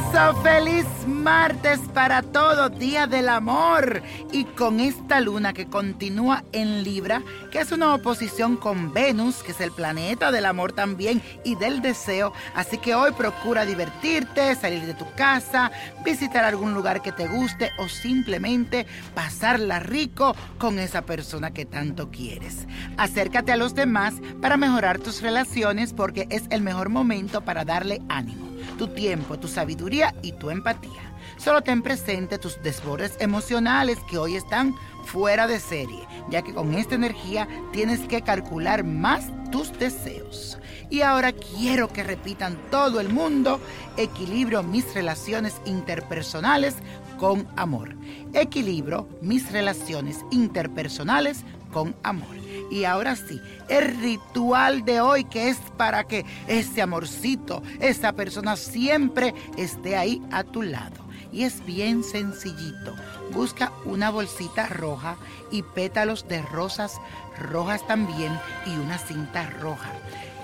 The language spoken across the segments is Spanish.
todo, feliz martes para todo, Día del Amor. Y con esta luna que continúa en Libra, que es una oposición con Venus, que es el planeta del amor también y del deseo. Así que hoy procura divertirte, salir de tu casa, visitar algún lugar que te guste o simplemente pasarla rico con esa persona que tanto quieres. Acércate a los demás para mejorar tus relaciones porque es el mejor momento para darle ánimo tu tiempo, tu sabiduría y tu empatía. Solo ten presente tus desbordes emocionales que hoy están fuera de serie, ya que con esta energía tienes que calcular más tus deseos. Y ahora quiero que repitan todo el mundo, equilibrio mis relaciones interpersonales con amor. Equilibro mis relaciones interpersonales con amor. Y ahora sí, el ritual de hoy que es para que ese amorcito, esa persona siempre esté ahí a tu lado. Y es bien sencillito. Busca una bolsita roja y pétalos de rosas rojas también y una cinta roja.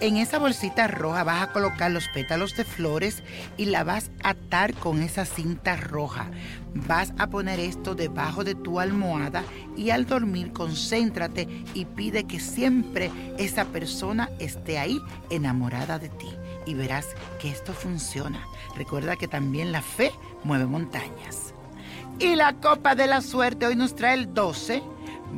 En esa bolsita roja vas a colocar los pétalos de flores y la vas a atar con esa cinta roja. Vas a poner esto debajo de tu almohada y al dormir concéntrate y pide que siempre esa persona esté ahí enamorada de ti. Y verás que esto funciona. Recuerda que también la fe mueve montañas. Y la copa de la suerte hoy nos trae el 12,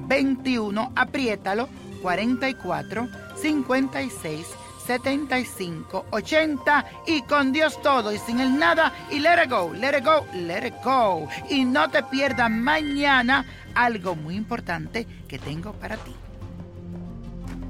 21, apriétalo, 44, 56, 75, 80 y con Dios todo y sin el nada y let it go, let it go, let it go. Y no te pierdas mañana algo muy importante que tengo para ti.